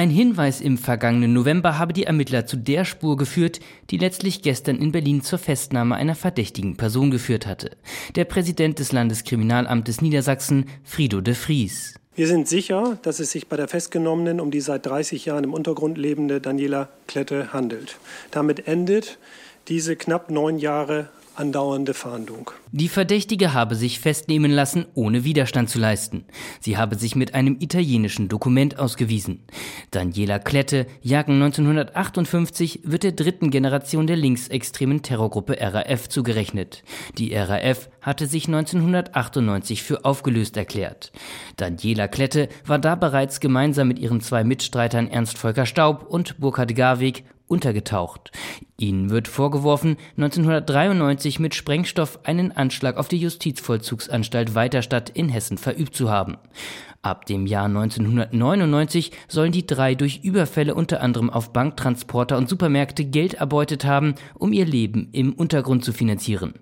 Ein Hinweis im vergangenen November habe die Ermittler zu der Spur geführt, die letztlich gestern in Berlin zur Festnahme einer verdächtigen Person geführt hatte. Der Präsident des Landeskriminalamtes Niedersachsen, Frido de Vries. Wir sind sicher, dass es sich bei der Festgenommenen um die seit 30 Jahren im Untergrund lebende Daniela Klette handelt. Damit endet diese knapp neun Jahre andauernde Fahndung. Die Verdächtige habe sich festnehmen lassen, ohne Widerstand zu leisten. Sie habe sich mit einem italienischen Dokument ausgewiesen. Daniela Klette, Jahrgang 1958, wird der dritten Generation der linksextremen Terrorgruppe RAF zugerechnet. Die RAF hatte sich 1998 für aufgelöst erklärt. Daniela Klette war da bereits gemeinsam mit ihren zwei Mitstreitern Ernst Volker Staub und Burkhard Garweg untergetaucht. Ihnen wird vorgeworfen, 1993 mit Sprengstoff einen Anschlag auf die Justizvollzugsanstalt Weiterstadt in Hessen verübt zu haben. Ab dem Jahr 1999 sollen die drei durch Überfälle unter anderem auf Banktransporter und Supermärkte Geld erbeutet haben, um ihr Leben im Untergrund zu finanzieren.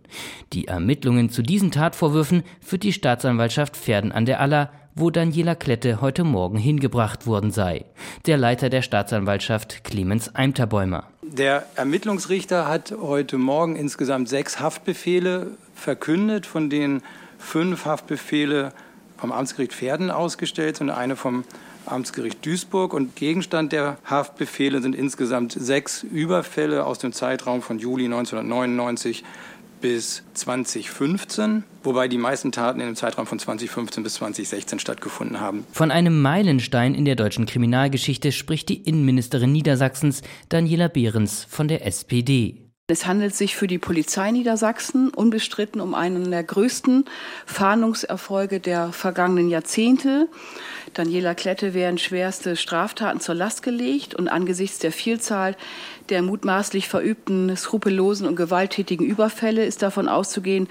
Die Ermittlungen zu diesen Tatvorwürfen führt die Staatsanwaltschaft Pferden an der Aller wo Daniela Klette heute Morgen hingebracht worden sei. Der Leiter der Staatsanwaltschaft Clemens Eimterbäumer. Der Ermittlungsrichter hat heute Morgen insgesamt sechs Haftbefehle verkündet, von denen fünf Haftbefehle vom Amtsgericht Pferden ausgestellt und eine vom Amtsgericht Duisburg. Und Gegenstand der Haftbefehle sind insgesamt sechs Überfälle aus dem Zeitraum von Juli 1999 bis 2015, wobei die meisten Taten in dem Zeitraum von 2015 bis 2016 stattgefunden haben. Von einem Meilenstein in der deutschen Kriminalgeschichte spricht die Innenministerin Niedersachsens Daniela Behrens von der SPD. Es handelt sich für die Polizei Niedersachsen unbestritten um einen der größten Fahndungserfolge der vergangenen Jahrzehnte. Daniela Klette werden schwerste Straftaten zur Last gelegt und angesichts der Vielzahl der mutmaßlich verübten skrupellosen und gewalttätigen Überfälle ist davon auszugehen,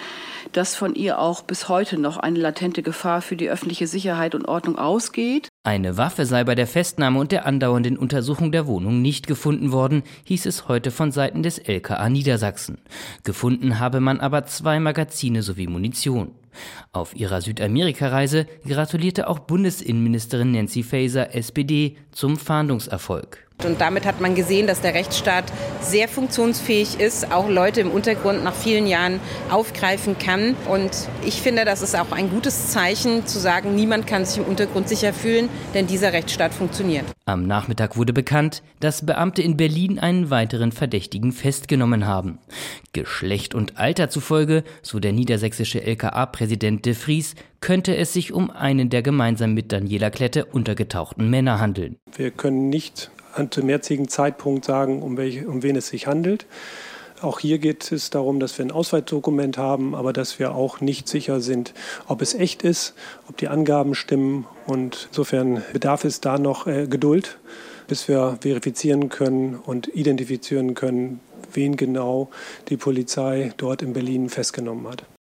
dass von ihr auch bis heute noch eine latente Gefahr für die öffentliche Sicherheit und Ordnung ausgeht. Eine Waffe sei bei der Festnahme und der andauernden Untersuchung der Wohnung nicht gefunden worden, hieß es heute von Seiten des LKA Niedersachsen. Gefunden habe man aber zwei Magazine sowie Munition. Auf ihrer Südamerika-Reise gratulierte auch Bundesinnenministerin Nancy Faeser, SPD, zum Fahndungserfolg. Und damit hat man gesehen, dass der Rechtsstaat sehr funktionsfähig ist, auch Leute im Untergrund nach vielen Jahren aufgreifen kann. Und ich finde, das ist auch ein gutes Zeichen zu sagen, niemand kann sich im Untergrund sicher fühlen, denn dieser Rechtsstaat funktioniert. Am Nachmittag wurde bekannt, dass Beamte in Berlin einen weiteren Verdächtigen festgenommen haben. Geschlecht und Alter zufolge, so der niedersächsische LKA-Präsident de Vries, könnte es sich um einen der gemeinsam mit Daniela Klette untergetauchten Männer handeln. Wir können nicht zum jetzigen Zeitpunkt sagen, um, welche, um wen es sich handelt. Auch hier geht es darum, dass wir ein Ausweisdokument haben, aber dass wir auch nicht sicher sind, ob es echt ist, ob die Angaben stimmen. Und insofern bedarf es da noch äh, Geduld, bis wir verifizieren können und identifizieren können, wen genau die Polizei dort in Berlin festgenommen hat.